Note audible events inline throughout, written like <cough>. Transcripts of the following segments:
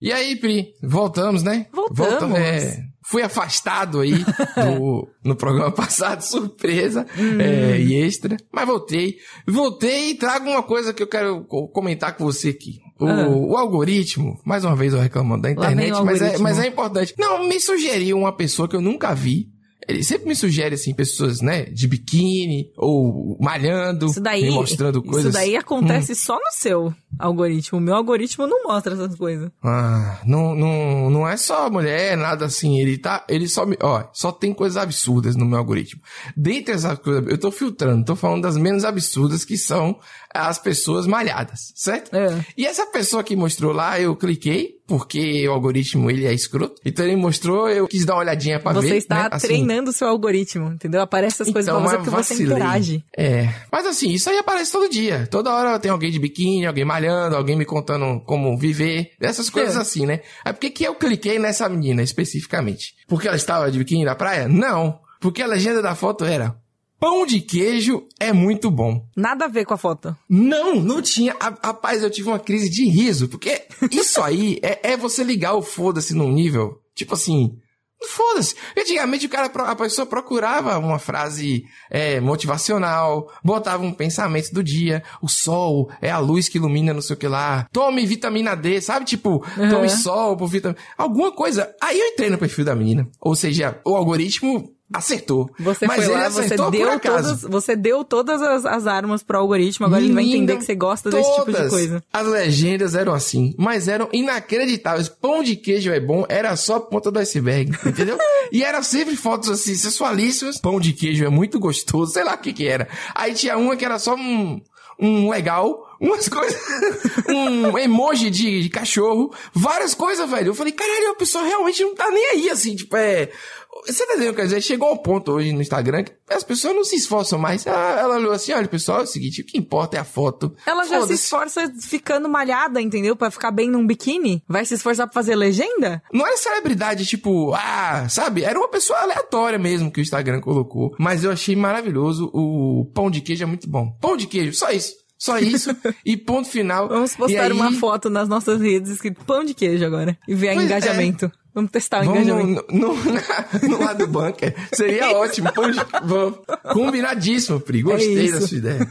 E aí, Pri, voltamos, né? Voltamos. Volta- é, fui afastado aí <laughs> do- no programa passado, <laughs> surpresa é, e extra, mas voltei. Voltei e trago uma coisa que eu quero co- comentar com você aqui. O, Ah. o algoritmo, mais uma vez eu reclamando da internet, mas é, mas é importante. Não, me sugeriu uma pessoa que eu nunca vi. Ele sempre me sugere, assim, pessoas, né, de biquíni ou malhando, Isso daí, me mostrando coisas. isso daí acontece só no seu algoritmo. O meu algoritmo não mostra essas coisas. Ah, não, não, não é só mulher, nada assim. Ele tá, ele só me, ó, só tem coisas absurdas no meu algoritmo. Dentre essas coisas, eu tô filtrando, tô falando das menos absurdas que são as pessoas malhadas, certo? É. E essa pessoa que mostrou lá, eu cliquei, porque o algoritmo ele é escroto. Então ele mostrou, eu quis dar uma olhadinha pra ver. Você está né? Assim, treinando o seu algoritmo, entendeu? Aparece essas coisas então, pra você porque você vacilei. interage. É. Mas assim, isso aí aparece todo dia. Toda hora tem alguém de biquíni, alguém malhando, alguém me contando como viver. Essas coisas É. assim, né? Aí por que que eu cliquei nessa menina especificamente? Porque ela estava de biquíni na praia? Não. Porque a legenda da foto era Pão de queijo é muito bom. Nada a ver com a foto. Não, não tinha. A- Rapaz, eu tive uma crise de riso, porque isso aí é, é você ligar o foda-se num nível, tipo assim, foda-se. Antigamente o cara, a pessoa procurava uma frase é, motivacional, botava um pensamento do dia, o sol é a luz que ilumina não sei o que lá, tome vitamina D, sabe? Tipo, tome sol por vitamina... Alguma coisa. Aí eu entrei no perfil da menina, ou seja, o algoritmo acertou. Você Mas foi ele lá, você deu, todas, você deu todas as, as armas pro algoritmo, agora ele vai Menina, entender que você gosta desse tipo de coisa. As legendas eram assim, mas eram inacreditáveis. Pão de queijo é bom, era só a ponta do iceberg, entendeu? <laughs> e eram sempre fotos assim, sensualíssimas. Pão de queijo é muito gostoso, sei lá o que que era. Aí tinha uma que era só um, um legal, umas coisas, um emoji de, de cachorro, várias coisas, velho. Eu falei, caralho, a pessoa realmente não tá nem aí, assim, tipo, é... Você tá entendendo? Quer dizer, chegou um ponto hoje no Instagram que as pessoas não se esforçam mais. Ah, Ela olhou assim, olha, pessoal, é o seguinte, o que importa é a foto. Ela já se esforça ficando malhada, entendeu? Pra ficar bem num biquíni. Vai se esforçar pra fazer legenda? Não era celebridade, tipo, ah, sabe? Era uma pessoa aleatória mesmo que o Instagram colocou. Mas eu achei maravilhoso. O pão de queijo é muito bom. Pão de queijo, só isso. Só isso. e ponto final. Vamos postar aí, uma foto nas nossas redes escrito pão de queijo agora. E ver o Pois é. engajamento. Vamos testar o Vamos engajamento. no, no, <laughs> no lado do bunker. Seria <laughs> ótimo. Pão de, vamos. Combinadíssimo, Pri. Gostei É da sua ideia. <laughs>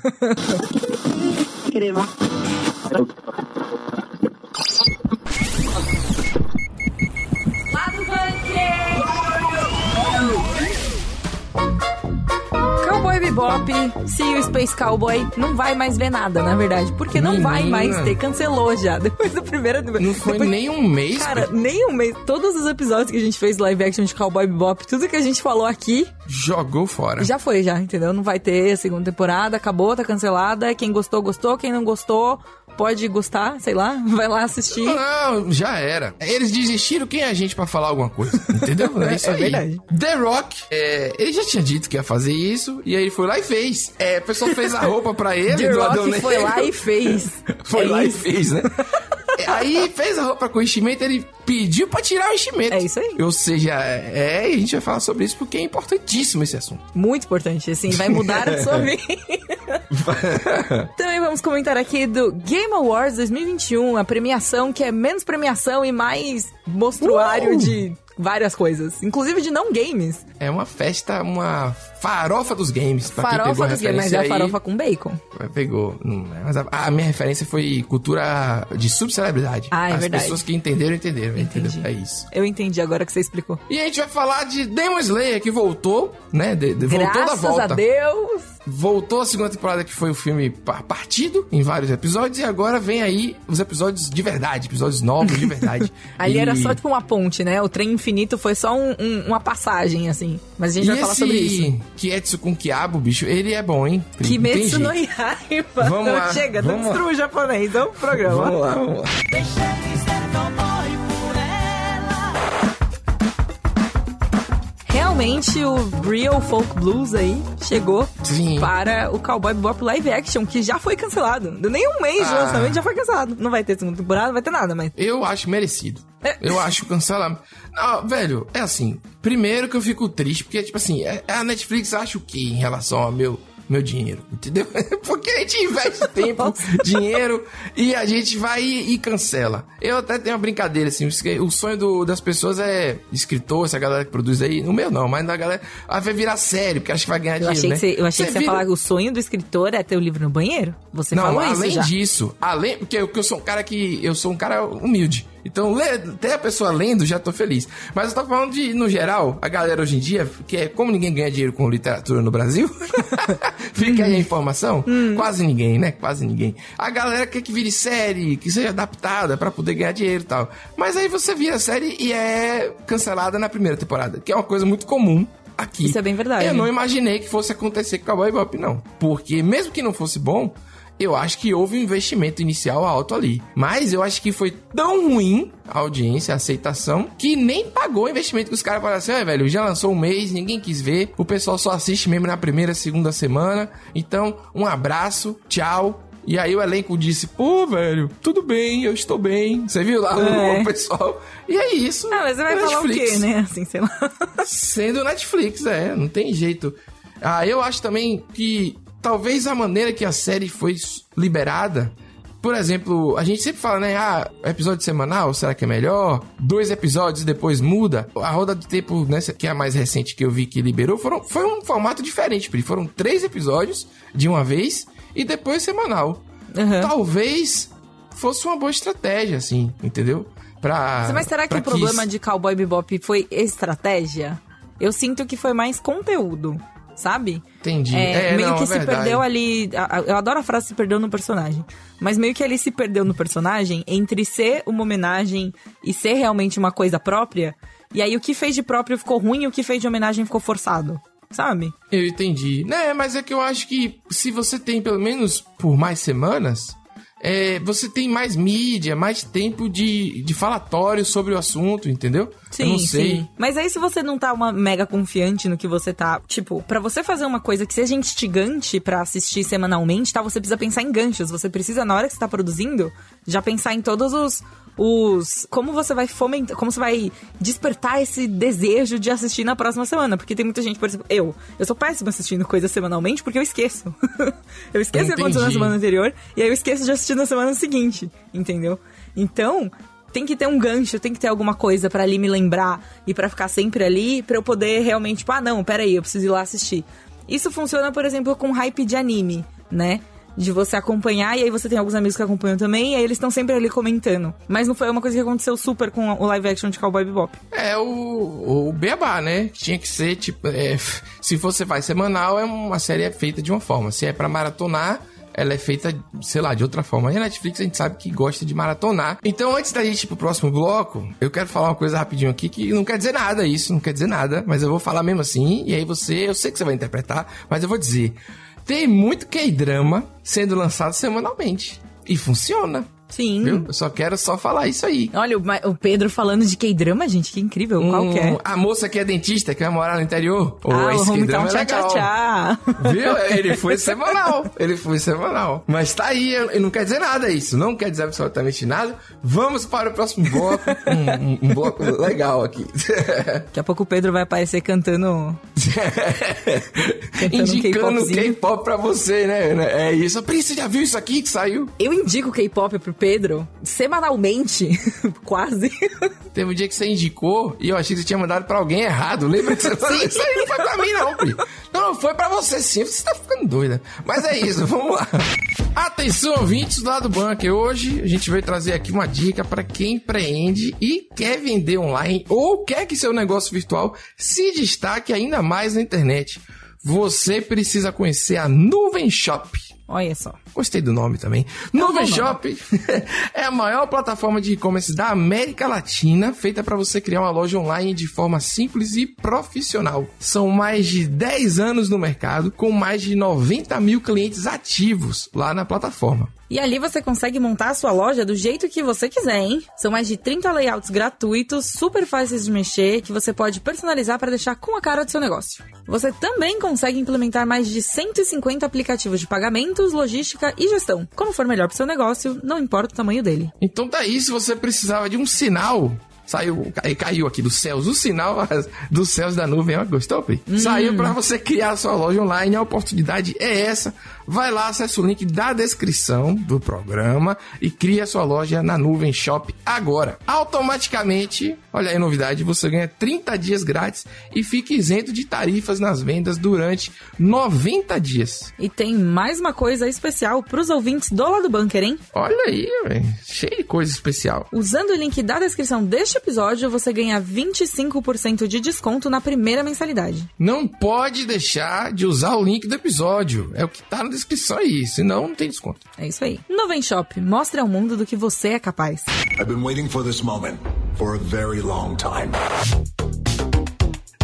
Bebop, See You Space Cowboy, não vai mais ver nada, na verdade. Porque não vai Menina. mais ter. Cancelou já. <laughs> Depois da primeira... Não foi depois- nem um mês. Cara, nem um mês. Todos os episódios que a gente fez live action de Cowboy Bebop, tudo que a gente falou aqui, Jogou fora. já foi, já, entendeu? Não vai ter segunda temporada, acabou, tá cancelada. Quem gostou, gostou. Quem não gostou, pode gostar, sei lá, <laughs> vai lá assistir. Não, já era. Eles desistiram, quem é a gente pra falar alguma coisa? <laughs> Entendeu? É isso É verdade. The Rock, é, ele já tinha dito que ia fazer isso, e aí ele foi lá e fez. É, a pessoa fez a roupa pra ele, <laughs> The do Adão Rock foi lá e fez. Foi É lá isso. e fez, né? É, Aí fez a roupa com enchimento, ele pediu pra tirar o enchimento. É isso aí. Ou seja, é, e a gente vai falar sobre isso porque é importantíssimo esse assunto. Muito importante, assim, vai mudar a <laughs> sua vida. <laughs> Também vamos comentar aqui do Game Awards 2021, a premiação que é menos premiação e mais mostruário Uh! de várias coisas, inclusive de não games. É uma festa, uma farofa dos games. Pra quem pegou Farofa a dos games, mas é a aí. farofa com bacon. Pegou. Não, é, mas a, a minha referência foi cultura de subcelebridade. Ah, é As verdade. pessoas que entenderam, entenderam. Entendi. Entendeu? É isso. Eu entendi agora que você explicou. E a gente vai falar de Demon Slayer, que voltou, né? De- de- voltou da Graças volta. a Deus! Voltou a segunda temporada, que foi o filme pa- partido em vários episódios. E agora vem aí os episódios de verdade, episódios novos de verdade. <laughs> Ali E- era só tipo uma ponte, né? O trem infinito foi só um- um- uma passagem, assim. Mas a gente E vai falar sobre isso. Kietsu com Kiabo, bicho, ele é bom, hein? Kimetsu no. Yaiba. Vamos Não, lá, chega, não vamos lá. destrua o japonês, vamos pro programa. Vamos lá, vamos lá. Realmente o Real Folk Blues aí chegou Sim. para o Cowboy Bebop live action, que já foi cancelado. Deu nem um mês de Ah. lançamento, já foi cancelado. Não vai ter segunda temporada, não vai ter nada, mas... Eu acho merecido. É. Eu acho cancelamento. Não, velho, é assim. Primeiro que eu fico triste, porque, tipo assim, é- a Netflix acha o quê em relação ao meu meu dinheiro, entendeu? <laughs> Porque a gente investe <laughs> tempo, dinheiro e a gente vai e, e, cancela. Eu até tenho uma brincadeira assim, o sonho do, das pessoas é escritor, essa galera que produz aí, no meu não, mas na galera vai virar sério, porque acha que vai ganhar eu dinheiro, né? Você, eu achei Você que você vira- ia falar que o sonho do escritor é ter o livro no banheiro. Você não, falou além isso já. disso, além porque eu, que eu sou um cara que eu sou um cara humilde. Então, lê, até a pessoa lendo, já tô feliz. Mas eu tô falando de, no geral, a galera hoje em dia, que é como ninguém ganha dinheiro com literatura no Brasil, <laughs> fica aí a informação, quase ninguém, né? Quase ninguém. A galera quer que vire série, que seja adaptada pra poder ganhar dinheiro e tal. Mas aí você vira série e é cancelada na primeira temporada, que é uma coisa muito comum aqui. Isso é bem verdade. Eu não imaginei que fosse acontecer com Cowboy Bebop, não. Porque mesmo que não fosse bom, eu acho que houve um investimento inicial alto ali. Mas eu acho que foi tão ruim a audiência, a aceitação, que nem pagou o investimento que os caras falaram assim, ah, velho, já lançou um mês, ninguém quis ver, o pessoal só assiste mesmo na primeira, segunda semana. Então, um abraço, tchau. E aí o elenco disse, pô, velho, tudo bem, eu estou bem. Você viu lá É. o <laughs> pessoal? E é isso. Ah, mas você vai falar o Netflix. quê, né? Assim, sei lá. Sendo Netflix, é, não tem jeito. Ah, eu acho também que talvez a maneira que a série foi liberada. Por exemplo, a gente sempre fala, né? Ah, episódio semanal, será que é melhor? Dois episódios e depois muda. A roda de tempo, né, que é a mais recente que eu vi que liberou, foram, foi um formato diferente, Pri. Foram três episódios de uma vez e depois semanal. Uhum. Talvez fosse uma boa estratégia, assim, entendeu? Pra, Mas será que o problema isso- de Cowboy Bebop foi estratégia? Eu sinto que foi mais conteúdo, sabe? Entendi. É, É, meio não, que é se verdade. perdeu ali. Eu adoro a frase se perdeu no personagem. Mas meio que ele se perdeu no personagem entre ser uma homenagem e ser realmente uma coisa própria. E aí o que fez de próprio ficou ruim e o que fez de homenagem ficou forçado. Sabe? Eu entendi. Né, mas é que eu acho que se você tem pelo menos por mais semanas, é, você tem mais mídia, mais tempo de, de falatório sobre o assunto, entendeu? Não sei. Mas aí se você não tá uma mega confiante no que você tá, tipo, pra você fazer uma coisa que seja instigante pra assistir semanalmente, tá, você precisa pensar em ganchos, você precisa na hora que você tá produzindo, já pensar em todos os os como você vai fomentar, como você vai despertar esse desejo de assistir na próxima semana, porque tem muita gente, por exemplo, eu, eu sou péssima assistindo coisas semanalmente porque eu esqueço. <laughs> eu esqueço o que aconteceu na semana anterior e aí eu esqueço de assistir na semana seguinte, entendeu? Então, tem que ter um gancho, tem que ter alguma coisa pra ali me lembrar e pra ficar sempre ali, pra eu poder realmente, tipo, ah, não, peraí, eu preciso ir lá assistir. Isso funciona, por exemplo, com hype de anime, né? De você acompanhar, e aí você tem alguns amigos que acompanham também, e aí eles estão sempre ali comentando. Mas não foi uma coisa que aconteceu super com o live action de Cowboy Bebop. É o, o beabá, né? Tinha que ser, tipo, é, <laughs> se você faz semanal, é uma série feita de uma forma. Se é pra maratonar, ela é feita, sei lá, de outra forma. E a Netflix a gente sabe que gosta de maratonar. Então, antes da gente ir pro próximo bloco, eu quero falar uma coisa rapidinho aqui que não quer dizer nada isso, não quer dizer nada, mas eu vou falar mesmo assim, e aí você, eu sei que você vai interpretar, mas eu vou dizer. Tem muito K-drama sendo lançado semanalmente. E funciona. Sim. Viu? Eu só quero só falar isso aí. Olha, o, o Pedro falando de K-drama, gente, que incrível. Qual que é? A moça que é dentista, que vai morar no interior. Ô, ah, esse Hometown K-drama é Tchá legal. Tchá Tchá. Viu? <laughs> Ele foi semanal. Ele foi semanal. Mas tá aí, eu- não quer dizer nada isso. Não quer dizer absolutamente nada. Vamos para o próximo bloco. Um, um- um bloco legal aqui. <laughs> Daqui a pouco o Pedro vai aparecer cantando. <laughs> Cantando Indicando. K-pop pra você, né? É isso. Pri, você já viu isso aqui que saiu? Eu indico K-pop pro Pedro semanalmente, <laughs> quase. Teve um dia que você indicou e eu achei que você tinha mandado pra alguém errado. Lembra que você falou? Isso aí não foi pra mim, não, Pri. Não, foi pra você sim. Você tá ficando doida. Mas é isso, <laughs> vamos lá. Atenção, ouvintes do lado bunker. Hoje a gente vai trazer aqui uma dica para quem empreende e quer vender online ou quer que seu negócio virtual se destaque ainda mais na internet. Você precisa conhecer a Nuvem Shop. Olha só. Gostei do nome também. Não, Nuvem. Shop <laughs> é a maior plataforma de e-commerce da América Latina, feita para você criar uma loja online de forma simples e profissional. São mais de 10 anos no mercado, com mais de 90 mil clientes ativos lá na plataforma. E ali você consegue montar a sua loja do jeito que você quiser, hein? São mais de 30 layouts gratuitos, super fáceis de mexer, que você pode personalizar para deixar com a cara do seu negócio. Você também consegue implementar mais de 150 aplicativos de pagamentos, logística e gestão. Como for melhor para seu negócio, não importa o tamanho dele. Então tá aí, se você precisava de um sinal Saiu, cai- caiu aqui dos céus, o sinal <laughs> dos céus da nuvem, ó, gostou, Pri? Saiu pra você criar a sua loja online, a oportunidade é essa. Vai lá, acessa o link da descrição do programa e cria sua loja na Nuvem Shop agora. Automaticamente, olha aí a novidade, você ganha 30 dias grátis e fica isento de tarifas nas vendas durante 90 dias. E tem mais uma coisa especial pros ouvintes do Lado Bunker, hein? Olha aí, velho, cheio de coisa especial. Usando o link da descrição deste episódio, você ganha 25% de desconto na primeira mensalidade. Não pode deixar de usar o link do episódio. É o que tá na descrição aí, senão não tem desconto. É isso aí. Nuvem Shop, mostre ao mundo do que você é capaz. I've been waiting for this moment for a very long time.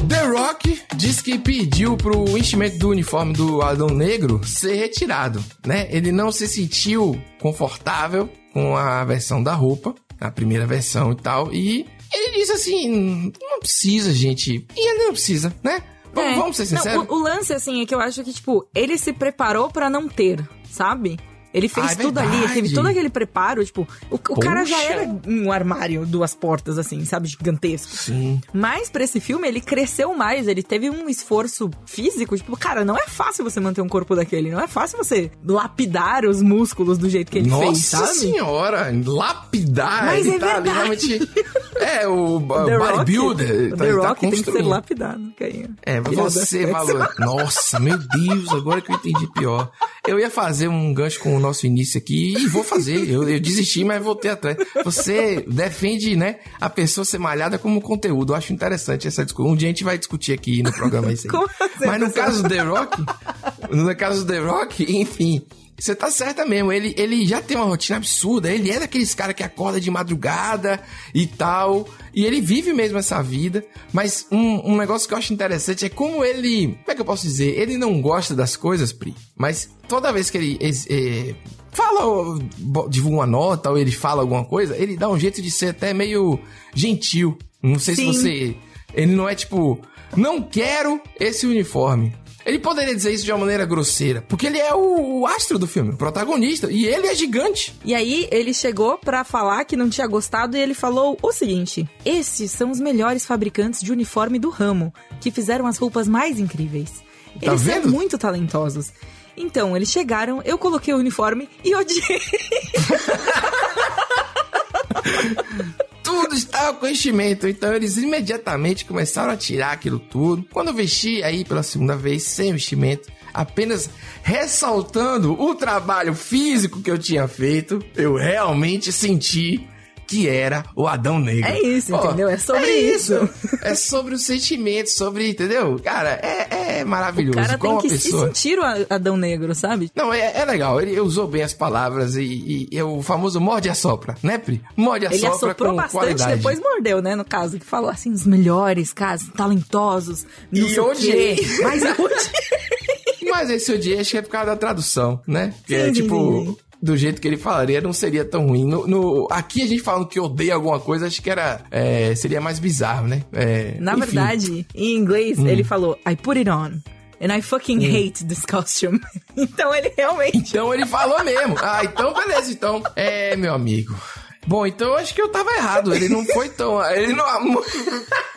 The Rock diz que pediu pro enchimento do uniforme do Adão Negro ser retirado, né? Ele não se sentiu confortável com a versão da roupa, a primeira versão e tal, e ele disse assim, não precisa, gente. E ele não precisa, né? Vamos, É. vamos ser Não, sinceros. o, o lance, assim, é que eu acho que, tipo, ele se preparou pra não ter, sabe? Ele fez Ah, é tudo ali, teve todo aquele preparo, tipo, o, o cara já era um armário, duas portas, assim, sabe, gigantesco. Sim. Mas pra esse filme, ele cresceu mais, ele teve um esforço físico, tipo, cara, não é fácil você manter um corpo daquele, não é fácil você lapidar os músculos do jeito que ele Nossa fez, sabe? senhora, lapidar. Mas ele é tá verdade. realmente. <laughs> É, o, The Rock, bodybuilder. o tá- The tá Rock tem que ser lapidado, Cainha. É, você valor. <laughs> Nossa, meu Deus, agora que eu entendi pior. Eu ia fazer um gancho com o nosso início aqui e vou fazer. Eu, eu desisti, mas voltei atrás. Você defende, né, a pessoa ser malhada como conteúdo. Eu acho interessante essa discussão. Um dia a gente vai discutir aqui no programa isso aí. <laughs> Como assim, Mas no caso do The Rock, no caso do The Rock, enfim. Você tá certa mesmo, ele, ele já tem uma rotina absurda, ele é daqueles caras que acorda de madrugada e tal, e ele vive mesmo essa vida, mas um, um negócio que eu acho interessante é como ele, como é que eu posso dizer, ele não gosta das coisas, Pri, mas toda vez que ele eh, fala, ou divulga uma nota ou ele fala alguma coisa, ele dá um jeito de ser até meio gentil, não sei Sim. se você, ele não é tipo, não quero esse uniforme. Ele poderia dizer isso de uma maneira grosseira, porque ele é o, o astro do filme, o protagonista, e ele é gigante. E aí ele chegou pra falar que não tinha gostado e ele falou o seguinte: "Esses são os melhores fabricantes de uniforme do ramo, que fizeram as roupas mais incríveis. Tá Eles vendo? são muito talentosos." Então, eles chegaram, eu coloquei o uniforme e odiei. <laughs> Estava com enchimento, então eles imediatamente começaram a tirar aquilo tudo. Quando vesti aí pela segunda vez, sem vestimento, apenas ressaltando o trabalho físico que eu tinha feito, eu realmente senti que era o Adão Negro. É isso, Ó, entendeu? É sobre isso. isso. É sobre os sentimentos, sobre, entendeu? Cara, é, é maravilhoso. O cara Como tem que a pessoa... se sentir o Adão Negro, sabe? Não, é, é legal. Ele usou bem as palavras e, e- e é o famoso morde a sopra, né, Pri? Morde a Ele sopra assoprou com bastante, qualidade. depois mordeu, né? No caso, que falou assim, os melhores, casos, talentosos, não E odiei. quê. <laughs> Mas eu odiei. Mas esse odiei acho que é por causa da tradução, né? Que é sim, tipo, sim, sim. Do jeito que ele falaria, não seria tão ruim. No, no- aqui a gente falando que odeia alguma coisa, acho que era. é, seria mais bizarro, né? É, Na enfim. Hum. verdade, em inglês, ele falou, I put it on. And I fucking hate this costume. <laughs> então ele realmente. Então ele falou mesmo. Ah, então beleza, então. É, meu amigo. Bom, então eu acho que eu tava errado. Ele não foi tão. Ele não.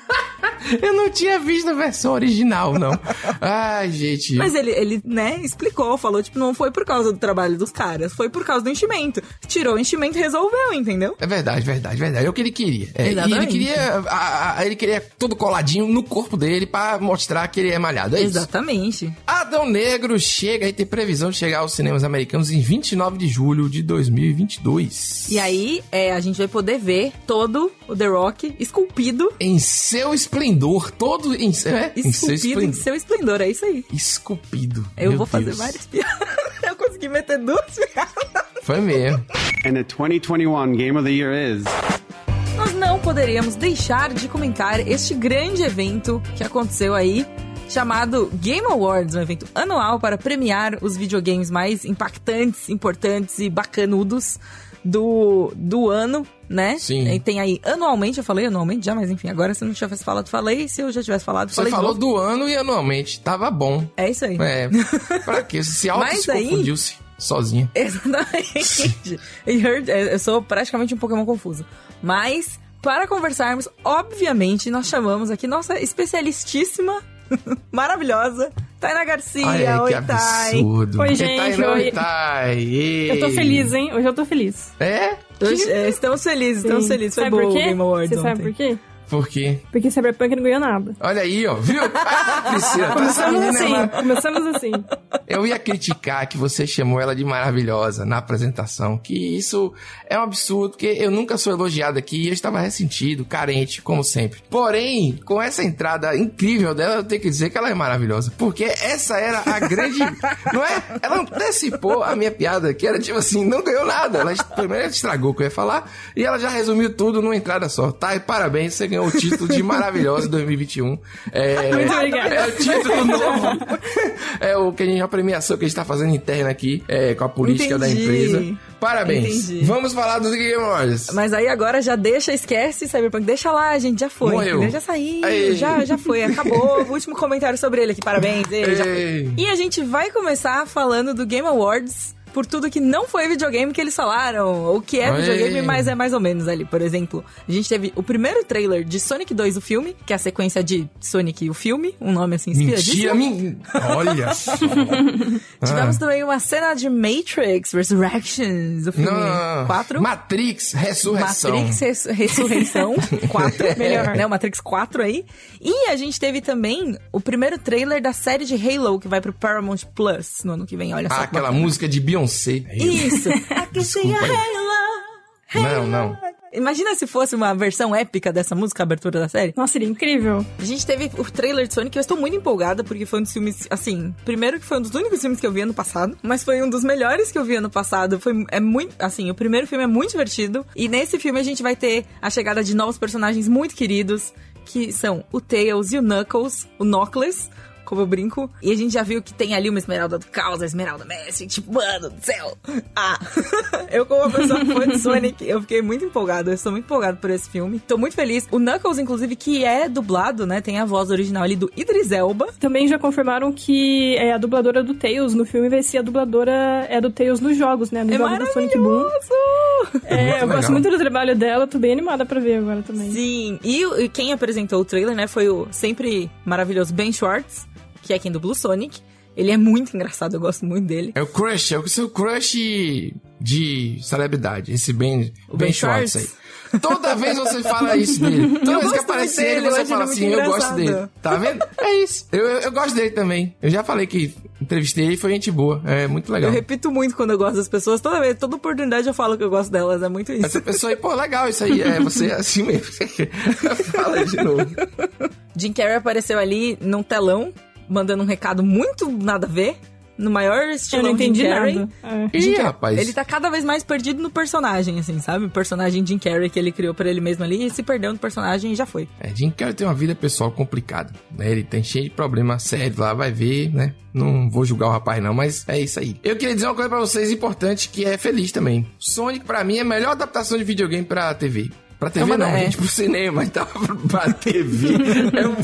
<laughs> Eu não tinha visto a versão original, não. Ai, gente. Mas ele, ele, né, explicou, falou, tipo, não foi por causa do trabalho dos caras, foi por causa do enchimento. Tirou o enchimento e resolveu, entendeu? É verdade, verdade, verdade. É o que ele queria. É, e ele Exatamente. queria. a- a- ele queria todo coladinho no corpo dele pra mostrar que ele é malhado. É isso. Exatamente. Adão Negro chega e tem previsão de chegar aos cinemas americanos em 29 de julho de 2022. E aí, é, a gente vai poder ver todo o The Rock esculpido. Em seu esplendor, todo em, é, em seu Esculpido em esplendor. seu esplendor, é isso aí. Esculpido. Eu Meu vou fazer Deus. várias piadas. <laughs> Eu consegui meter duas piadas. Foi mesmo. And the 2021 Game of the Year is. Nós não poderíamos deixar de comentar este grande evento que aconteceu aí, chamado Game Awards, um evento anual para premiar os videogames mais impactantes, importantes e bacanudos do, do ano, né? Sim. E tem aí anualmente, eu falei anualmente já, mas enfim, agora se eu não tivesse falado, falei. Se eu já tivesse falado, Você falei. de falou do ano e anualmente. Tava bom. É isso aí. É. pra quê? <laughs> Se auto Mas se aí- confundiu-se sozinha. Exatamente. <laughs> é, eu sou praticamente um Pokémon confuso. Mas para conversarmos, obviamente, nós chamamos aqui nossa especialistíssima, <laughs> maravilhosa, Tainá Garcia. Olha Oi, que Thay. absurdo. Oi, gente, Tainá, oi. oi, Thay. Ei. Eu tô feliz, hein? Hoje eu tô feliz. É? Hoje, é, estamos felizes, estamos Sim. felizes. Foi Sabe bom por o? Game Awards Você sabe ontem. por quê? Por quê? Porque Cyberpunk não ganhou nada. Olha aí, ó. Viu? Ah, <laughs> Priscila, tá Começamos menina é assim, começamos assim. Eu ia criticar que você chamou ela de maravilhosa na apresentação, que isso é um absurdo, porque eu nunca sou elogiado aqui e eu estava ressentido, carente, como sempre. Porém, com essa entrada incrível dela, eu tenho que dizer que ela é maravilhosa, porque essa era a grande, não é? Ela antecipou a minha piada, que era tipo assim, não ganhou nada. Ela primeiro estragou o que eu ia falar e ela já resumiu tudo numa entrada só. Tá, e parabéns, você ganhou o título de maravilhosa 2021. É, Muito obrigada. é o título novo. É o que a gente, a premiação que a gente tá fazendo interna aqui, é, com a política da Entendi. empresa. Parabéns. Entendi. Vamos falar dos Game Awards. Mas aí agora já deixa, esquece Cyberpunk. Deixa lá, gente, já foi. Morreu. entendeu? Já saiu, já, já foi, acabou. O último comentário sobre ele aqui, parabéns. E a gente vai começar falando do Game Awards por tudo que não foi videogame que eles falaram, o que é Ei. videogame, mas é mais ou menos ali. Por exemplo, a gente teve o primeiro trailer de Sonic 2, o filme, que é a sequência de Sonic, o filme, um nome assim Mentira, inspiradíssimo. min... Olha <laughs> só. Tivemos também uma cena de Matrix Resurrections, o filme Não. 4. Matrix, ressurreição. Matrix Res- Ressurreição <laughs> 4, melhor, né? O Matrix 4 aí. E a gente teve também o primeiro trailer da série de Halo, que vai pro Paramount Plus no ano que vem. Olha só. Ah, que aquela música de Beyoncé. Isso. I can see a Desculpa aí. Halo. Não, não. Imagina se fosse uma versão épica dessa música, a abertura da série. Nossa, seria incrível. A gente teve o trailer de Sonic, eu estou muito empolgada, porque foi um dos filmes, assim, primeiro que foi um dos únicos filmes que eu vi ano passado, mas foi um dos melhores que eu vi ano passado. Foi, é muito, assim, o primeiro filme é muito divertido, e nesse filme a gente vai ter a chegada de novos personagens muito queridos, que são o Tails e o Knuckles, o Knuckles, como eu brinco. E a gente já viu que tem ali uma Esmeralda do Caos, a Esmeralda Messi. Tipo, mano do céu. Ah, <laughs> eu como uma pessoa fã de Sonic, eu fiquei muito empolgada. Eu estou muito empolgada por esse filme. Tô muito feliz. O Knuckles, inclusive, que é dublado, né? Tem a voz original ali do Idris Elba. Também já confirmaram que é, a dubladora do Tails no filme vai ser a dubladora é do Tails nos jogos, né? Nos É jogos do Sonic Boom. É, eu legal. gosto muito do trabalho dela, tô bem animada pra ver agora também. Sim. E, e quem apresentou o trailer, né? Foi o sempre maravilhoso Ben Schwartz, que é quem dubla o Sonic. Ele é muito engraçado, eu gosto muito dele. É o crush, é o seu crush de celebridade, esse Ben, O ben Ben Schwartz Schwartz? aí. Toda vez você fala <laughs> isso dele. Toda Eu vez que aparece ele, você acho fala assim, muito eu gosto engraçado. dele. Tá vendo? É isso. Eu, eu, eu gosto dele também. Eu já falei que entrevistei ele e foi gente boa. É muito legal. Eu repito muito quando eu gosto das pessoas. Toda vez, toda oportunidade eu falo que eu gosto delas. É muito isso. Essa pessoa aí, pô, legal isso aí. É você é assim mesmo. <laughs> Fala de novo. Jim Carrey apareceu ali num telão, mandando um recado muito nada a ver. No maior Eu estilo não entendi Jim Carrey. nada. É. Jim Ih, Carrey, rapaz. Ele tá cada vez mais perdido no personagem, assim, sabe? O personagem Jim Carrey que ele criou pra ele mesmo ali e se perdeu no personagem e já foi. É, Jim Carrey tem uma vida pessoal complicada, né? Ele tem cheio de problemas sérios lá, vai ver, né? Não vou julgar o rapaz não, mas é isso aí. Eu queria dizer uma coisa pra vocês importante que é feliz também. Sonic pra mim é a melhor adaptação de videogame pra TV. Pra TV uma- não, é. gente, pro cinema e tal, <laughs> pra TV. É um,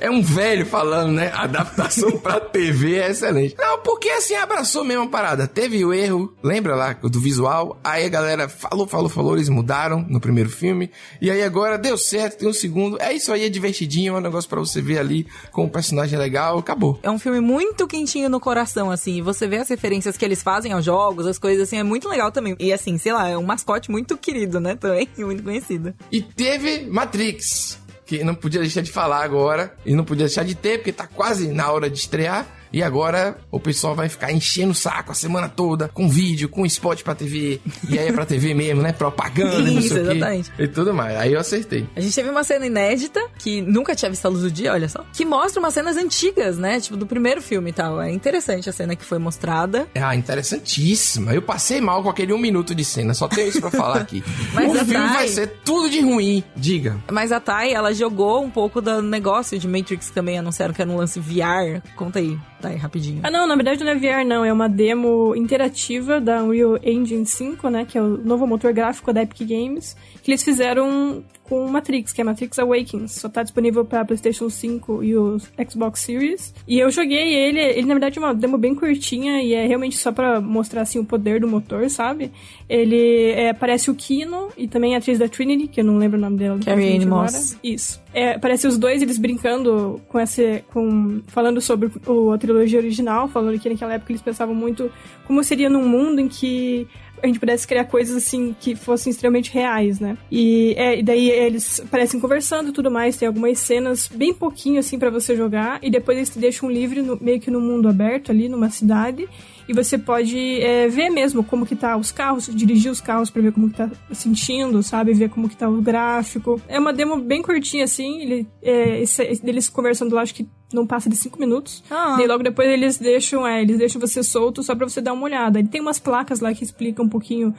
é um velho falando, né? Adaptação pra TV é excelente. Não, porque assim abraçou mesmo a parada. Teve o erro, lembra lá do visual? Aí a galera falou, falou, falou, eles mudaram no primeiro filme. E aí agora deu certo, tem um segundo. É isso aí, é divertidinho, é um negócio pra você ver ali com um personagem legal, acabou. É um filme muito quentinho no coração, assim. Você vê as referências que eles fazem aos jogos, as coisas assim, é muito legal também. E assim, sei lá, é um mascote muito querido, né? Também, <laughs> muito conhecido. E teve Matrix, que não podia deixar de falar agora, e não podia deixar de ter, porque tá quase na hora de estrear. E agora o pessoal vai ficar enchendo o saco a semana toda com vídeo, com spot pra TV. E aí é pra TV mesmo, né? Propaganda, não Isso, sei o quê. exatamente. E tudo mais. Aí eu acertei. A gente teve uma cena inédita, que nunca tinha visto a luz do dia, olha só. Que mostra umas cenas antigas, né? Tipo, do primeiro filme e tal. É interessante a cena que foi mostrada. Ah, interessantíssima. Eu passei mal com aquele um minuto de cena. Só tenho isso pra falar aqui. <laughs> Mas o filme Thay- vai ser tudo de ruim. Diga. Mas a Thay, ela jogou um pouco do negócio de Matrix também anunciaram que era um lance VR. Conta aí, Thay, rapidinho. Ah, não, na verdade não é VR, não. É uma demo interativa da Unreal Engine 5, né? Que é o novo motor gráfico da Epic Games. Que eles fizeram com Matrix, que é Matrix Awakens. Só tá disponível pra PlayStation 5 e o Xbox Series. E eu joguei ele, ele na verdade é uma demo bem curtinha e é realmente só pra mostrar assim o poder do motor, sabe? Ele é, parece o Kino e também a atriz da Trinity, que eu não lembro o nome dela. Carrie agora. Moss. Isso. É, parece os dois eles brincando com esse. Com, falando sobre o, a trilogia original, falando que naquela época eles pensavam muito como seria num mundo em que a gente pudesse criar coisas assim que fossem extremamente reais, né? E, é, e daí eles parecem conversando e tudo mais, tem algumas cenas bem pouquinho assim para você jogar, e depois eles te deixam livre no, meio que no mundo aberto ali, numa cidade e você pode é, ver mesmo como que tá os carros, dirigir os carros para ver como que tá sentindo, sabe? Ver como que tá o gráfico. É uma demo bem curtinha, assim, ele, é, eles conversando lá, acho que não passa de 5 minutos. Ah. E logo depois eles deixam, é, eles deixam você solto só pra você dar uma olhada. E tem umas placas lá que explicam um pouquinho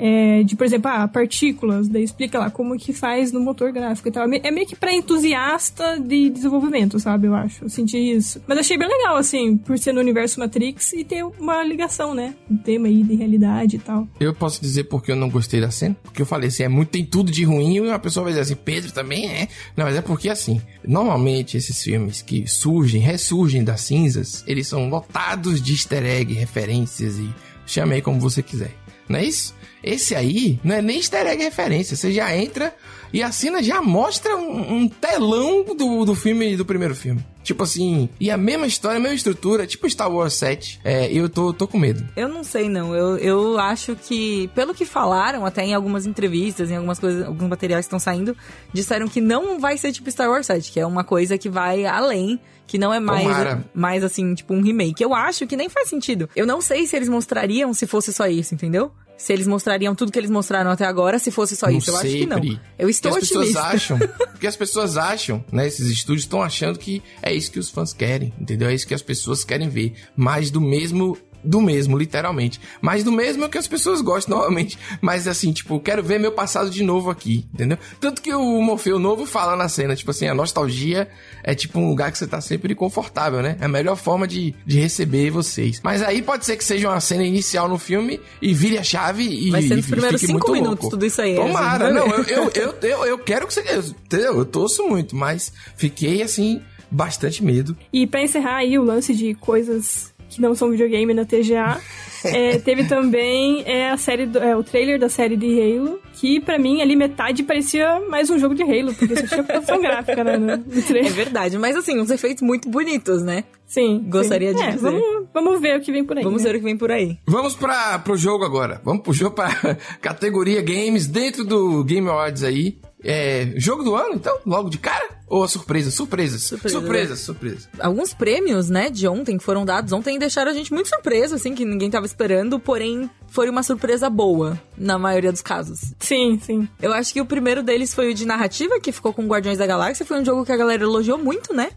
é, de, por exemplo, ah, partículas, daí explica lá como que faz no motor gráfico e tal. É meio que pra entusiasta de desenvolvimento, sabe? Eu acho. Eu senti isso. Mas achei bem legal, assim, por ser no universo Matrix e ter uma ligação, né? Um tema aí de realidade e tal. Eu posso dizer porque eu não gostei da cena? Porque eu falei assim, é muito, tem tudo de ruim e a pessoa vai dizer assim, Pedro também é. Não, mas é porque assim, normalmente esses filmes que surgem, ressurgem das cinzas, eles são lotados de easter egg, referências e chame aí como você quiser. Não é isso? Esse aí não é nem easter egg referência. Você já entra e a cena já mostra um, um telão do, do filme, do primeiro filme. Tipo assim, e a mesma história, a mesma estrutura, tipo Star Wars 7. É, eu tô, tô com medo. Eu não sei, não. Eu, eu acho que, pelo que falaram, até em algumas entrevistas, em algumas coisas, alguns materiais que estão saindo, disseram que não vai ser tipo Star Wars 7, que é uma coisa que vai além que não é mais, Tomara. mais assim, tipo um remake. Eu acho que nem faz sentido. Eu não sei se eles mostrariam se fosse só isso, entendeu? Se eles mostrariam tudo que eles mostraram até agora, se fosse só Não isso. Eu acho que não. Pri. Eu estou Porque as pessoas otimista. acham, <laughs> porque as pessoas acham, né, esses estúdios estão achando que é isso que os fãs querem, entendeu? É isso que as pessoas querem ver, mais do mesmo do mesmo, literalmente. Mas do mesmo é o que as pessoas gostam <laughs> normalmente. Mas assim, tipo, quero ver meu passado de novo aqui, entendeu? Tanto que o Morfeu novo fala na cena, tipo assim, a nostalgia é tipo um lugar que você tá sempre confortável, né? É a melhor forma de, de receber vocês. Mas aí pode ser que seja uma cena inicial no filme e vire a chave e. Vai ser nos primeiros fique cinco muito minutos louco. tudo isso aí, Tomara, assim, não, eu, eu, eu, eu, eu quero que você. Entendeu? Eu torço muito, mas fiquei assim, bastante medo. E pra encerrar aí o lance de coisas que não são videogame na TGA, <laughs> é, teve também é, a série do- é, o trailer da série de Halo, que pra mim ali metade parecia mais um jogo de Halo, porque só tinha computação <laughs> gráfica né, no, no É trailer. verdade, mas assim, uns efeitos muito bonitos, né? Sim. Gostaria sim. de É, dizer. Vamos, vamos ver o que vem por aí. Vamos né? ver o que vem por aí. Vamos para pro jogo agora. Vamos pro jogo para <laughs> categoria games dentro do Game Awards aí. É, jogo do ano, então? Logo de cara? Ou a surpresa? Surpresas. Surpresa, Surpresas, surpresas. Alguns prêmios, né, de ontem que foram dados ontem deixaram a gente muito surpreso, assim, que ninguém tava esperando, porém foi uma surpresa boa, na maioria dos casos. Sim, sim. Eu acho que o primeiro deles foi o de narrativa, que ficou com Guardiões da Galáxia. Foi um jogo que a galera elogiou muito, né?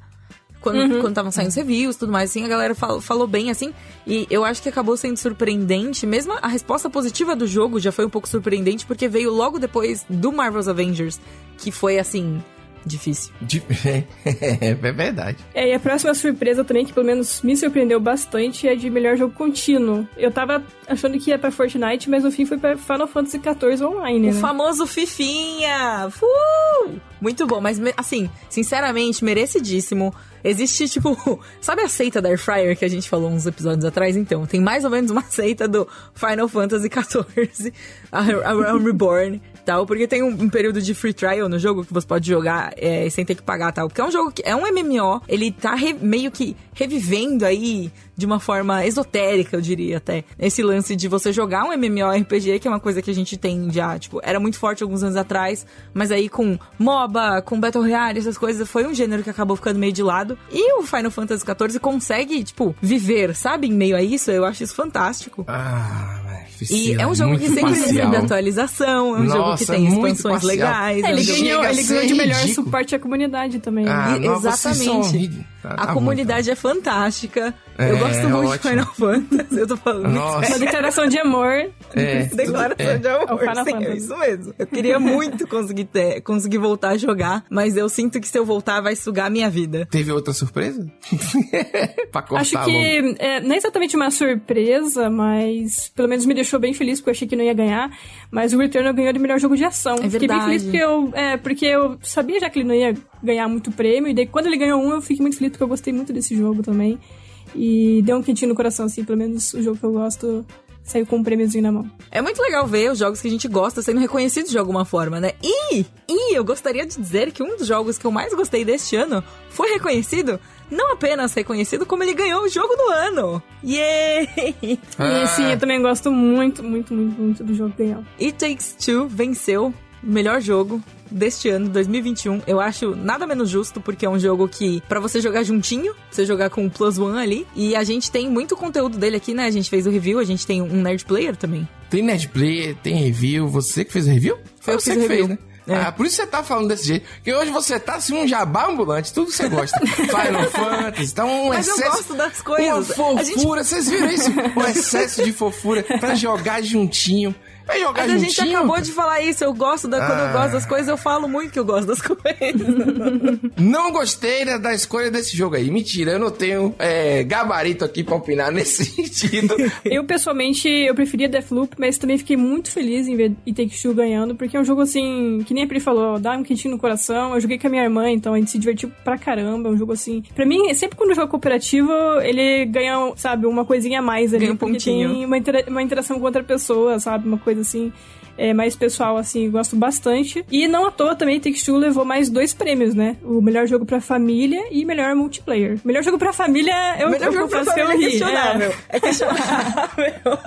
Quando quando estavam saindo os reviews tudo mais, assim, a galera fal- falou bem, assim. E eu acho que acabou sendo surpreendente. Mesmo a resposta positiva do jogo já foi um pouco surpreendente, porque veio logo depois do Marvel's Avengers, que foi, assim, difícil. <laughs> É verdade. É, e a próxima surpresa também, que pelo menos me surpreendeu bastante, é de melhor jogo contínuo. Eu tava achando que ia pra Fortnite, mas no fim foi pra Final Fantasy XIV Online, O né? famoso Fifinha! Uh! Muito bom, mas assim, sinceramente, merecidíssimo. Existe, tipo, <laughs> sabe a seita da Air Fryer que a gente falou uns episódios atrás? Então, tem mais ou menos uma <laughs> seita do Final Fantasy XIV, a, a Realm Reborn tal, porque tem um, um período de free trial no jogo que você pode jogar é, sem ter que pagar tal. Porque é um jogo que é um MMO, ele tá re- meio que revivendo aí de uma forma esotérica, eu diria até. Esse lance de você jogar um MMORPG, que é uma coisa que a gente tem já, tipo, era muito forte alguns anos atrás, mas aí com MOBA, com Battle Royale, essas coisas, foi um gênero que acabou ficando meio de lado. E o Final Fantasy XIV consegue, tipo, viver, sabe, em meio a isso, eu acho isso fantástico. Ah, mas E Priscila, é um jogo que sempre recebe atualização, é um jogo que Nossa, tem expansões parcial. legais. É, é um ele jogo- ganhou, ele ganhou de melhor ridículo. suporte à comunidade também. Ah, E- são exatamente. Tá- tá a bom, comunidade é fantástica. É, eu gosto muito ótimo. de Final Fantasy. Eu tô falando Nossa. Uma declaração de amor. É. <laughs> Declaração É. de amor. É sim, é isso mesmo. Eu queria muito conseguir, ter, conseguir voltar a jogar, mas eu sinto que se eu voltar vai sugar a minha vida. Teve outra surpresa? <laughs> pra cortar Acho que é, não é exatamente uma surpresa, mas pelo menos me deixou bem feliz, porque eu achei que não ia ganhar. Mas o Returnal ganhou de melhor jogo de ação. É fiquei bem verdade. feliz porque eu, é, porque eu sabia já que ele não ia ganhar muito prêmio. E daí quando ele ganhou um, eu fiquei muito feliz porque eu gostei muito desse jogo também. E deu um quentinho no coração, assim, pelo menos o jogo que eu gosto saiu com um prêmiozinho na mão. É muito legal ver os jogos que a gente gosta sendo reconhecidos de alguma forma, né? E, e eu gostaria de dizer que um dos jogos que eu mais gostei deste ano foi reconhecido, não apenas reconhecido, como ele ganhou o jogo do ano. Yay! E sim, eu também gosto muito, muito, muito, muito do jogo ganhar. It Takes Two venceu o melhor jogo deste ano, 2021. Eu acho nada menos justo, porque é um jogo que, pra você jogar juntinho, você jogar com o Plus One ali. E a gente tem muito conteúdo dele aqui, né? A gente fez o review, a gente tem um Nerd Player também. Tem Netplay, tem review. Você que fez o review? Foi eu você que o fez, review. né? É. Ah, por isso você tá falando desse jeito. Porque hoje você tá assim um jabá ambulante, tudo que você gosta. <laughs> Final Fantasy, tá um Mas eu excesso. gosto das coisas. Uma A gente- fofura, vocês viram isso? Um excesso de fofura pra jogar juntinho. Vai jogar Mas a gente acabou de falar isso. Eu gosto da. Quando eu Ah. gosto das coisas, eu falo muito que eu gosto das <laughs> coisas. Não gostei da, da escolha desse jogo aí. Mentira, eu não tenho é, gabarito aqui pra opinar <laughs> nesse sentido. Eu, pessoalmente, eu preferia Deathloop, mas também fiquei muito feliz em ver It Takes Two ganhando, porque é um jogo, assim, que nem a Pri falou, dá um quentinho no coração. Eu joguei com a minha irmã, então a gente se divertiu pra caramba. É um jogo, assim... Pra mim, sempre quando o jogo é cooperativo, ele ganha, sabe, uma coisinha a mais ali. Ganha um pontinho. tem uma, intera- uma interação com outra pessoa, sabe? Uma coisa, assim... É, mais pessoal, assim, gosto bastante. E não à toa também, Takes Two levou mais dois prêmios, né? O melhor jogo pra família e melhor multiplayer. Melhor jogo pra família, eu, Melhor eu jogo pra confesso que eu família é ri. questionável. É questionável.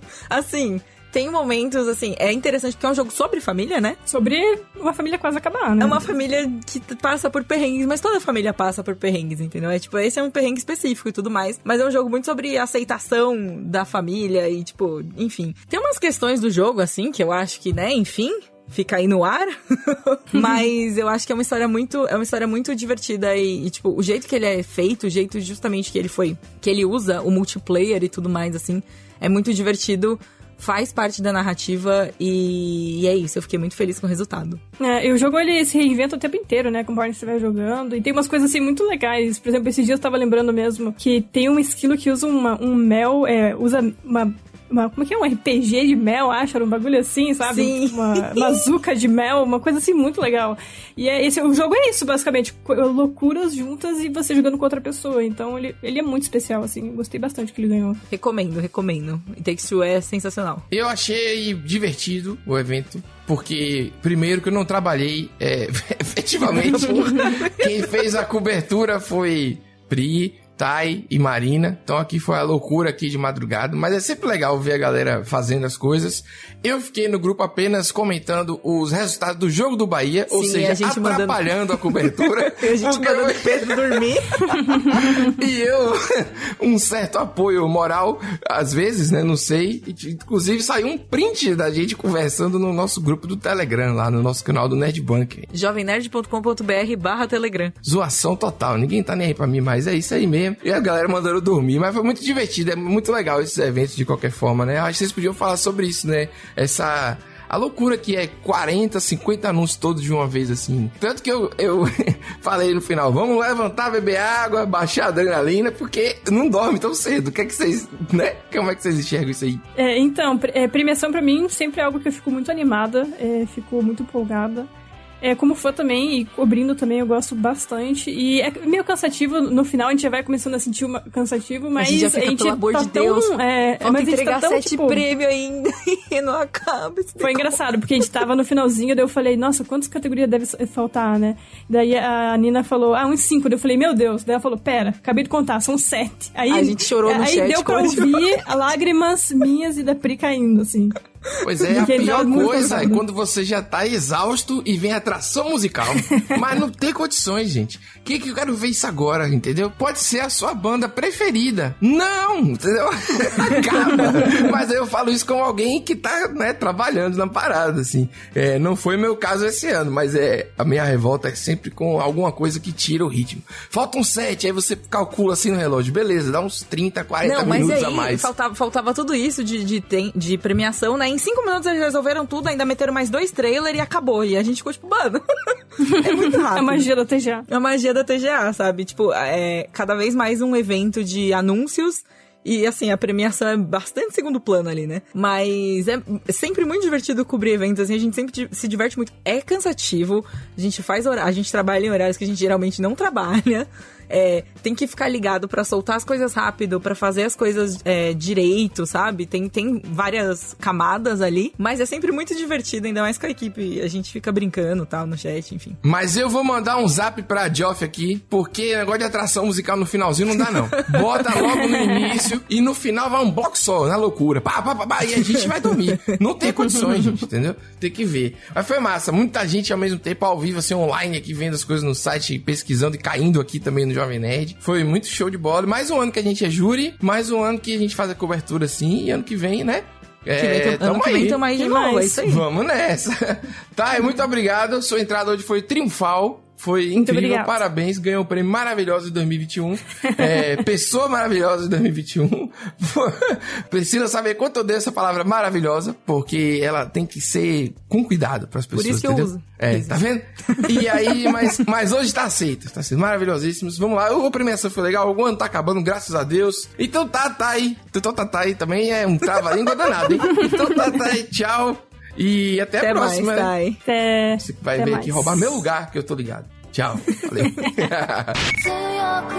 <laughs> assim, tem momentos, assim, é interessante porque é um jogo sobre família, né? Sobre uma família quase acabar, né? É uma família que passa por perrengues, mas toda família passa por perrengues, entendeu? É tipo, esse é um perrengue específico e tudo mais. Mas é um jogo muito sobre aceitação da família e, tipo, enfim. Tem umas questões do jogo, assim, que eu acho que, né, enfim. Fica aí no ar, <laughs> mas eu acho que é uma história muito, é uma história muito divertida e, e, tipo, o jeito que ele é feito, o jeito justamente que ele foi, que ele usa o multiplayer e tudo mais, assim, é muito divertido, faz parte da narrativa e, e é isso, eu fiquei muito feliz com o resultado. É, e o jogo ele se reinventa o tempo inteiro, né? Conforme você vai jogando. E tem umas coisas assim muito legais. Por exemplo, esses dias eu tava lembrando mesmo que tem um esquilo que usa uma- um mel, é, usa uma. Uma- como é que é? Um RPG de mel, acho? Era um bagulho assim, sabe? Sim. Uma bazuca de mel, uma coisa assim muito legal. E é, esse, o jogo é isso, basicamente. Loucuras juntas e você jogando com outra pessoa. Então ele, ele é muito especial, assim. Gostei bastante que ele ganhou. Recomendo, recomendo. Takes Two é sensacional. Eu achei divertido o evento, porque, primeiro, que eu não trabalhei é, <laughs> efetivamente. <laughs> Quem fez a cobertura foi Pri, Tai e Marina. Então aqui foi a loucura aqui de madrugada. Mas é sempre legal ver a galera fazendo as coisas. Eu fiquei no grupo apenas comentando os resultados do jogo do Bahia, ou Sim, seja, a gente mandando- atrapalhando a cobertura. <laughs> A gente Porque mandando eu- <laughs> Pedro dormir. <laughs> e eu, um certo apoio moral, às vezes, né? Não sei. E, Inclusive, saiu um print da gente conversando no nosso grupo do Telegram, lá no nosso canal do Nerd Bunker. jovemnerd.com.br barra Telegram. Zoação total, ninguém tá nem aí pra mim, mas é isso aí mesmo. E a galera mandando dormir, mas foi muito divertido, é muito legal esses eventos de qualquer forma, né? Acho que vocês podiam falar sobre isso, né? Essa. A loucura que é 40, 50 anúncios todos de uma vez, assim. Tanto que eu, eu <laughs> falei no final, vamos levantar, beber água, baixar a adrenalina, porque não dorme tão cedo. O que é que vocês, né? Como é que vocês enxergam isso aí? É, então, é, premiação pra mim sempre é algo que eu fico muito animada, é, fico muito empolgada. É, como fã também, e cobrindo também, eu gosto bastante. E é meio cansativo, no final a gente já vai começando a sentir uma, cansativo, mas gente já fica, pelo amor tá de Deus, tão, é, mas a gente tá tão, sete tipo, ainda <laughs> e não acaba. Foi engraçado, porque a gente tava no finalzinho, daí eu falei, nossa, quantas categorias deve faltar, né? Daí a Nina falou, ah, uns cinco. Daí eu falei, meu Deus. Daí ela falou, pera, acabei de contar, são sete. Aí, A gente chorou no aí chat deu pra ouvir lágrimas minhas e da Pri caindo, assim. Pois é, a pior coisa é quando você já tá exausto e vem atração musical. <laughs> Mas não tem condições, gente. Que que eu quero ver isso agora, entendeu? Pode ser a sua banda preferida. Não, entendeu? <laughs> Acaba. Mas eu falo isso com alguém que tá, né, trabalhando na parada, assim. É, não foi meu caso esse ano, mas é a minha revolta é sempre com alguma coisa que tira o ritmo. Faltam sete, aí você calcula assim no relógio. Beleza, dá uns 30, 40 Não, minutos aí a mais. faltava, faltava tudo isso de, de, de premiação, né? Em cinco minutos eles resolveram tudo, ainda meteram mais dois trailers e acabou. E a gente ficou tipo, mano. <laughs> é muito <laughs> rápido. A magia da TGA. É a magia da TGA, sabe? Tipo, é cada vez mais um evento de anúncios E assim, a premiação é bastante segundo plano ali, né? Mas é sempre muito divertido cobrir eventos, assim, a gente sempre se diverte muito. É cansativo, a gente faz horário, a gente trabalha em horários que a gente geralmente não trabalha. É, tem que ficar ligado para soltar as coisas rápido, para fazer as coisas é, direito, sabe? Tem, tem várias camadas ali, mas é sempre muito divertido, ainda mais com a equipe. A gente fica brincando tal no chat, enfim. Mas eu vou mandar um zap pra Geoff aqui, porque negócio de atração musical no finalzinho não dá, não. Bota logo no início e no final vai um bloco só, na loucura. Pá, pá, pá, pá, e a gente vai dormir. Não tem condições, gente, entendeu? Tem que ver. Mas foi massa. Muita gente ao mesmo tempo ao vivo, assim, online aqui, vendo as coisas no site, pesquisando e caindo aqui também no Jovem Nerd. Foi muito show de bola. Mais um ano que a gente é júri, mais um ano que a gente faz a cobertura assim, e ano que vem, né? É, Que vem, ano tamo que vem aí. tamo aí de Que novo, mais? é isso aí. Vamos nessa. <laughs> Tá, e muito obrigado. Sua entrada hoje foi triunfal. Foi incrível, parabéns. Ganhou o prêmio maravilhoso de 2021. É, <laughs> pessoa maravilhosa de 2021. Precisa saber quanto eu dei essa palavra maravilhosa, porque ela tem que ser com cuidado para as pessoas. isso que eu uso. É, Isso. tá vendo? E aí, mas, mas hoje tá aceito. Tá sendo maravilhosíssimos. Vamos lá. A premiação foi legal. O ano tá acabando, graças a Deus. Então tá, tá aí. Então tá, tá aí também. É um trava-língua danado, hein? Então tá, tá aí. Tchau. E até, Até a mais, próxima. tá aí. Até, Você vai até vir mais. aqui roubar meu lugar, que eu tô ligado. Tchau. Valeu. 強<laughs> <laughs> く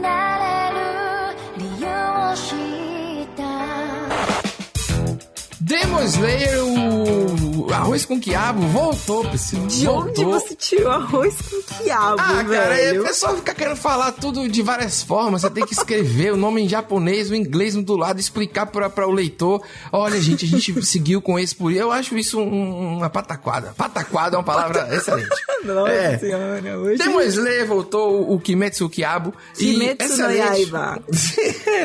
なれる理由を知った Demon Slayer, o arroz com quiabo, voltou, pessoal. De onde voltou. você tirou arroz com quiabo, Ah, cara, aí velho? o pessoal fica querendo falar tudo de várias formas. Você tem que escrever <laughs> o nome em japonês, o inglês do lado, explicar pra, pra o leitor. Olha, gente, a gente <laughs> seguiu com esse por. Eu acho isso um- uma pataquada. Pataquada é uma palavra excelente. <laughs> Nossa É. senhora, hoje... Demon Slayer voltou, o- Kimetsu o Quiabo. e Kimetsu no. Yaiba.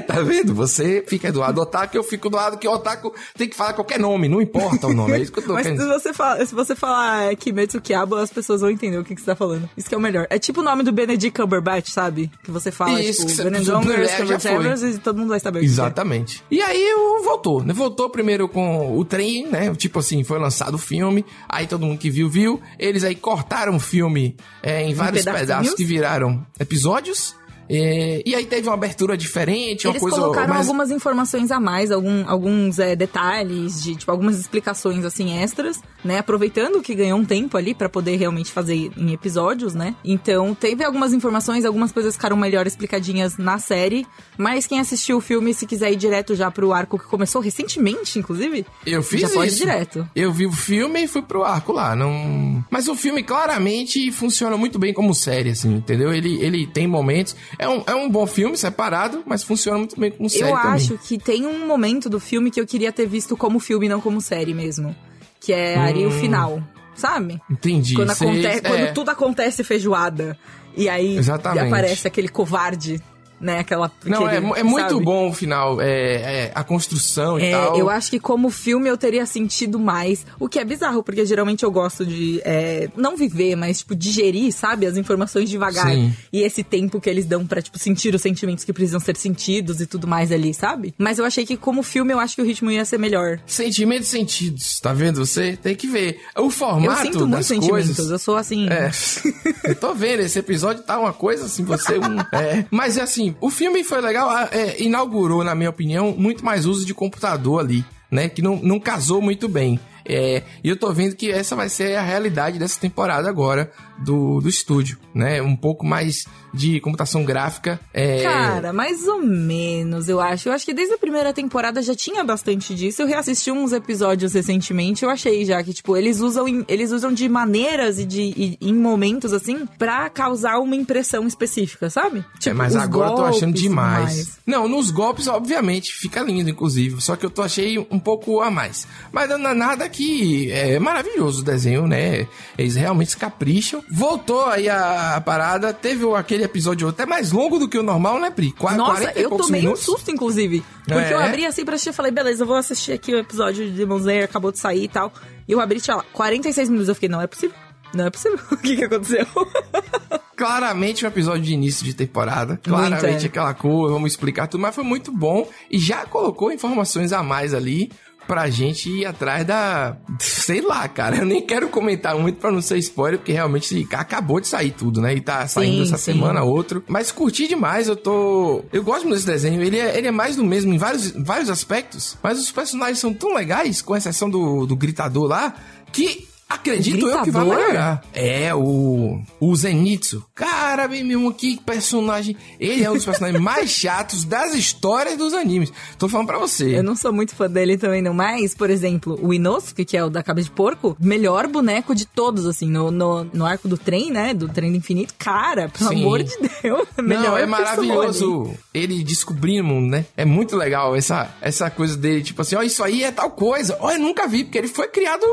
tá vendo? Você fica do lado do otaku, eu fico do lado que o otaku tem que falar qualquer nome, não importa o nome. É isso que eu tô Mas querendo se você, fala, se você falar é, Kimetsu Kiabo, as pessoas vão entender o que, que você tá falando. Isso que é o melhor. É tipo o nome do Benedict Cumberbatch, sabe? Que você fala, Isso, tipo, Benedict é, foi. e todo mundo vai saber o que que é. Exatamente. E aí voltou, né? Voltou primeiro com o trem, né? Tipo assim, foi lançado o filme, aí todo mundo que viu, viu. Eles aí cortaram o filme é, em vários pedacinhos? pedaços que viraram episódios. É, e aí teve uma abertura diferente, uma Eles coisa colocaram mais... algumas informações a mais, algum- alguns é, detalhes, de tipo, algumas explicações assim extras, né? Aproveitando que ganhou um tempo ali pra poder realmente fazer em episódios, né? Então teve algumas informações, algumas coisas ficaram melhor explicadinhas na série. Mas quem assistiu o filme, se quiser ir direto já pro arco que começou recentemente, inclusive, Eu fiz já isso. pode ir direto. Eu vi o filme e fui pro arco lá. Não... Mas o filme claramente funciona muito bem como série, assim, entendeu? Ele, ele tem momentos. É um, é um bom filme separado, mas funciona muito bem como série Eu também. acho que tem um momento do filme que eu queria ter visto como filme, não como série mesmo. Que é ali o final, sabe? Entendi. Quando, Sei- aconte- é. quando tudo acontece feijoada. E aí Exatamente. aparece aquele covarde, né? Aquela. Não, é, aquele, é muito bom o final. É, é a construção e É, tal. eu acho que como filme eu teria sentido mais. O que é bizarro, porque geralmente eu gosto de é, não viver, mas tipo digerir, sabe, as informações devagar. Sim. E esse tempo que eles dão pra tipo sentir os sentimentos que precisam ser sentidos e tudo mais ali, sabe? Mas eu achei que como filme eu acho que o ritmo ia ser melhor. Sentimentos e sentidos, tá vendo? Você tem que ver. O formato eu sinto muitos das sentimentos, coisas... eu sou assim. É, <laughs> eu tô vendo, esse episódio tá uma coisa assim, você um. <laughs> É. Mas assim, o filme foi legal, ah, é, inaugurou, na minha opinião, muito mais uso de computador ali, né? Que não, não casou muito bem. É, e eu tô vendo que essa vai ser a realidade dessa temporada agora do, do estúdio, né? Um pouco mais de computação gráfica. É, Cara, mais ou menos, eu acho. Eu acho que desde a primeira temporada já tinha bastante disso. Eu reassisti uns episódios recentemente, eu achei já que, tipo, eles usam, em- eles usam de maneiras e de e, em momentos, assim, pra causar uma impressão específica, sabe? Tipo, é, mas agora eu tô achando demais. mais. Não, nos golpes, obviamente, fica lindo, inclusive. Só que eu tô achei um pouco a mais. Mas não é nada que é maravilhoso o desenho, né? Eles realmente se capricham. Voltou aí a, a parada. Teve aquele episódio até mais longo do que o normal, né, Pri? Qua- Nossa, 40 e eu tomei minutos. um susto, inclusive. Porque É? eu abri assim pra assistir e falei, beleza, eu vou assistir aqui o episódio de Demon Slayer, acabou de sair e tal. E eu abri, tinha lá, 46 minutos. Eu fiquei, não é possível. Não é possível. <laughs> o que que aconteceu? <laughs> Claramente um episódio de início de temporada. Claramente é. aquela cor, vamos explicar tudo. Mas foi muito bom. E já colocou informações a mais ali. Pra gente ir atrás da. Sei lá, cara. Eu nem quero comentar muito pra não ser spoiler, porque realmente acabou de sair tudo, né? E tá saindo Sim, essa sim. semana outro. Mas curti demais, eu tô. Eu gosto muito desse desenho. Ele é, ele é mais do mesmo em vários, vários aspectos, mas os personagens são tão legais, com exceção do, do gritador lá, que. Acredito eu que vai melhorar. É, o. O Zenitsu. Cara, meu irmão, que personagem. Ele é um dos personagens <laughs> mais chatos das histórias dos animes. Tô falando pra você. Eu não sou muito fã dele também, não. Mas, por exemplo, o Inosuke, que é o da cabeça de porco, melhor boneco de todos, assim, no, no, no arco do trem, né? Do trem do infinito. Cara, pelo Sim. amor de Deus. <laughs> Melhor Não, é maravilhoso ele descobrindo, né? É muito legal essa, essa coisa dele, tipo assim, ó, isso aí é tal coisa. Ó, eu nunca vi, porque ele foi criado,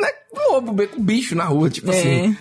né, lobo, com bicho na rua, tipo É. assim.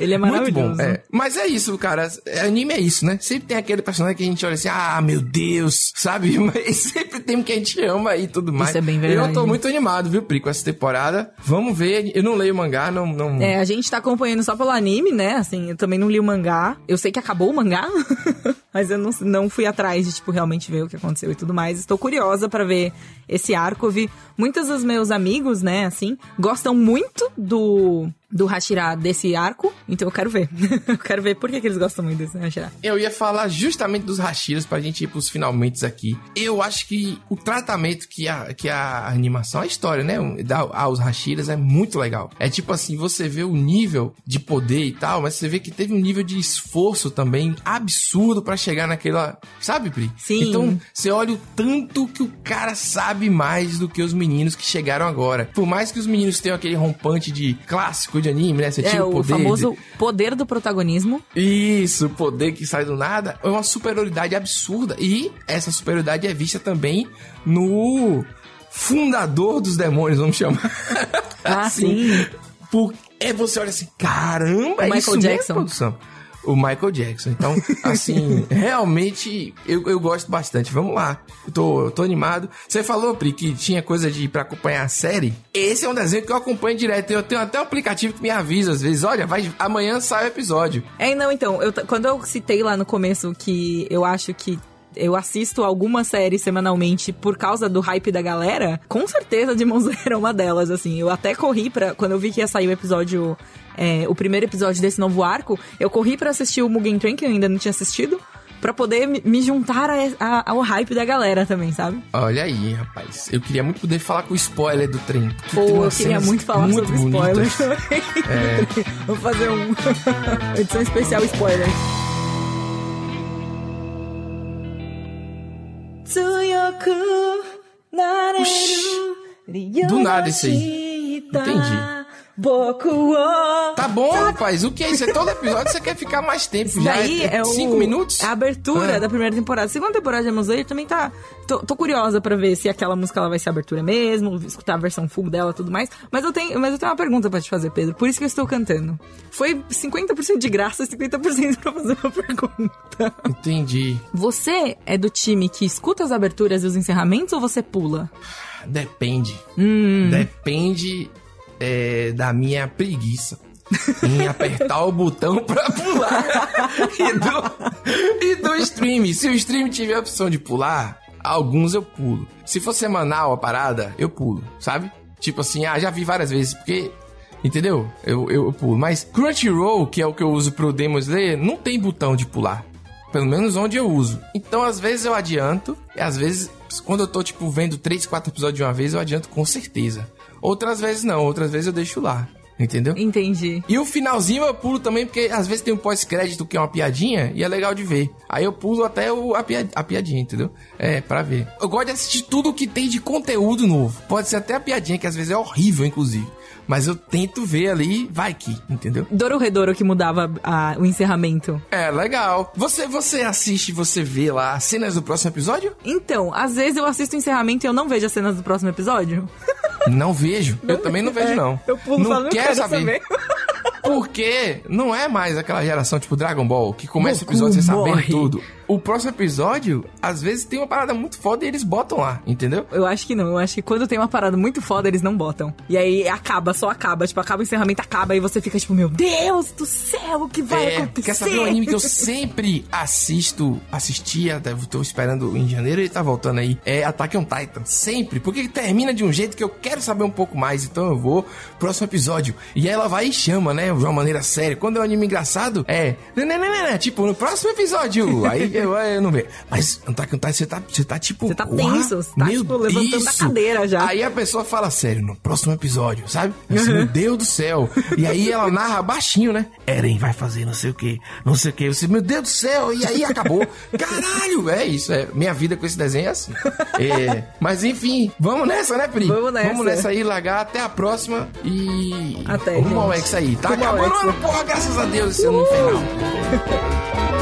Ele é Muito bom, maravilhoso. é. Mas é isso, cara. Anime é isso, né? Sempre tem aquele personagem que a gente olha assim, ah, meu Deus, sabe? <laughs> Mas sempre tem um que a gente ama e tudo mais. Isso é bem verdade. Eu tô muito animado, viu, Pri, com essa temporada. Vamos ver. Eu não leio mangá, não. não... É, a gente tá acompanhando só pelo anime, né? Assim, eu também não li o mangá. Eu sei que acabou o mangá, <laughs> mas eu não, não fui atrás de, tipo, realmente ver o que aconteceu e tudo mais. Estou curiosa pra ver esse arco. Eu vi muitos dos meus amigos, né, assim, gostam muito do do Hashira desse arco, então eu quero ver. <laughs> eu quero ver por que, que eles gostam muito desse Hashira. Eu ia falar justamente dos Hashiras pra gente ir pros finalmente aqui. Eu acho que o tratamento que a, que a animação, a história, né, dá aos Hashiras é muito legal. É tipo assim, você vê o nível de poder e tal, mas você vê que teve um nível de esforço também absurdo pra chegar naquela, sabe, Pri? Sim. Então, você olha o tanto que o cara sabe mais do que os meninos que chegaram agora. Por mais que os meninos tenham aquele rompante de clássico de anime, né? Você É tinha o o poder de- famoso poder do protagonismo. isso, o poder que sai do nada é uma superioridade absurda. E essa superioridade é vista também no fundador dos demônios, vamos chamar. Ah, <laughs> sim. Por, é você olha assim, caramba, O é Michael isso mesmo, Jackson. produção. O Michael Jackson. Então, <laughs> assim, realmente eu, eu gosto bastante. Vamos lá. Eu tô, eu tô animado. Você falou, Pri, que tinha coisa de ir pra acompanhar a série. Esse é um desenho que eu acompanho direto. Eu tenho até um aplicativo que me avisa às vezes. Olha, vai, amanhã sai o episódio. É, não, então, eu, quando eu citei lá no começo que eu acho que eu assisto alguma série semanalmente por causa do hype da galera, com certeza Demon Slayer <laughs> é uma delas, assim. Eu até corri pra. Quando eu vi que ia sair o episódio. é, o primeiro episódio desse novo arco, eu corri pra assistir o Mugen Train, que eu ainda não tinha assistido, pra poder me- juntar a- a- ao hype da galera também, sabe? Olha aí, rapaz. Eu queria muito poder falar com o spoiler do trem. Pô, eu queria muito falar muito sobre bonitas. spoilers <laughs> também. <laughs> Vou fazer um edição especial spoiler. Do nada isso aí. Entendi. Boku wo Tá bom, rapaz. O que é isso? É todo episódio você quer ficar mais tempo. Isso Já daí é, é, o, cinco minutos? A abertura Ah. da primeira temporada. A segunda temporada de Slayer também tá. Tô, tô curiosa pra ver se aquela música ela vai ser abertura mesmo, escutar a versão full dela e tudo mais. Mas eu tenho, mas eu tenho uma pergunta pra te fazer, Pedro. Por isso que eu estou cantando. Foi 50% de graça e 50% pra fazer uma <laughs> pergunta. Entendi. Você é do time que escuta as aberturas e os encerramentos ou você pula? Depende. Hum. Depende é, da minha preguiça. Em apertar o botão pra pular. e, do, e do stream. Se o stream tiver a opção de pular, alguns eu pulo. Se for semanal a parada, eu pulo, sabe? Tipo assim, ah, já vi várias vezes, porque. Entendeu? Eu, eu, eu pulo. Mas Crunchyroll, que é o que eu uso pro Demon Slayer, não tem botão de pular. Pelo menos onde eu uso. Então, às vezes eu adianto, e às vezes, quando eu tô, tipo, vendo 3, 4 episódios de uma vez, eu adianto com certeza. Outras vezes não, outras vezes eu deixo lá. Entendeu? Entendi. E o finalzinho eu pulo também, porque às vezes tem um pós-crédito que é uma piadinha e é legal de ver. Aí eu pulo até o, a, a piadinha, entendeu? É, pra ver. Eu gosto de assistir tudo que tem de conteúdo novo. Pode ser até a piadinha, que às vezes é horrível, inclusive. Mas eu tento ver ali, vai que, entendeu? Doro Redouro que mudava a- o encerramento. É, legal. Você, você assiste, você vê lá as cenas do próximo episódio? Então, às vezes eu assisto o encerramento e eu não vejo as cenas do próximo episódio. <laughs> Não vejo. eu também não vejo, É, não. Eu pulo não não quero saber. saber. Porque não é mais aquela geração tipo Dragon Ball, que começa o Goku episódio você sabendo morre. tudo. O próximo episódio, às vezes, tem uma parada muito foda e eles botam lá, entendeu? Eu acho que não. Eu acho que quando tem uma parada muito foda, eles não botam. E aí acaba, só acaba. Tipo, acaba o encerramento, acaba. E você fica tipo, meu Deus do céu, o que vai É, acontecer? quer saber um anime que eu sempre assisto, assistia, tô esperando em janeiro, ele tá voltando aí. É Attack on Titan. Sempre. Porque ele termina de um jeito que eu quero saber um pouco mais. Então eu vou pro próximo episódio. E aí ela vai e chama, né? De uma maneira séria. Quando é um anime engraçado, é. nananana, Tipo, no próximo episódio. Aí eu, eu não vejo. Mas on Titan, você tá, você tá tipo. Você tá tenso, você tá, tipo, levantando da cadeira já. Aí a pessoa fala sério, no próximo episódio, sabe? Disse, meu Deus do céu. E aí ela narra baixinho, né? Eren vai fazer não sei o que, não sei o que. Você, meu Deus do céu, e aí acabou. <laughs> Caralho, é isso. É, minha vida com esse desenho é assim. É, mas enfim, vamos nessa, né, Pri? Vamos nessa. Vamos nessa aí, largar. Até a próxima e. Até, Rumo ao gente. Aí. Tá ao acabando o X. ano, porra, graças a Deus, esse ano infernal. <laughs>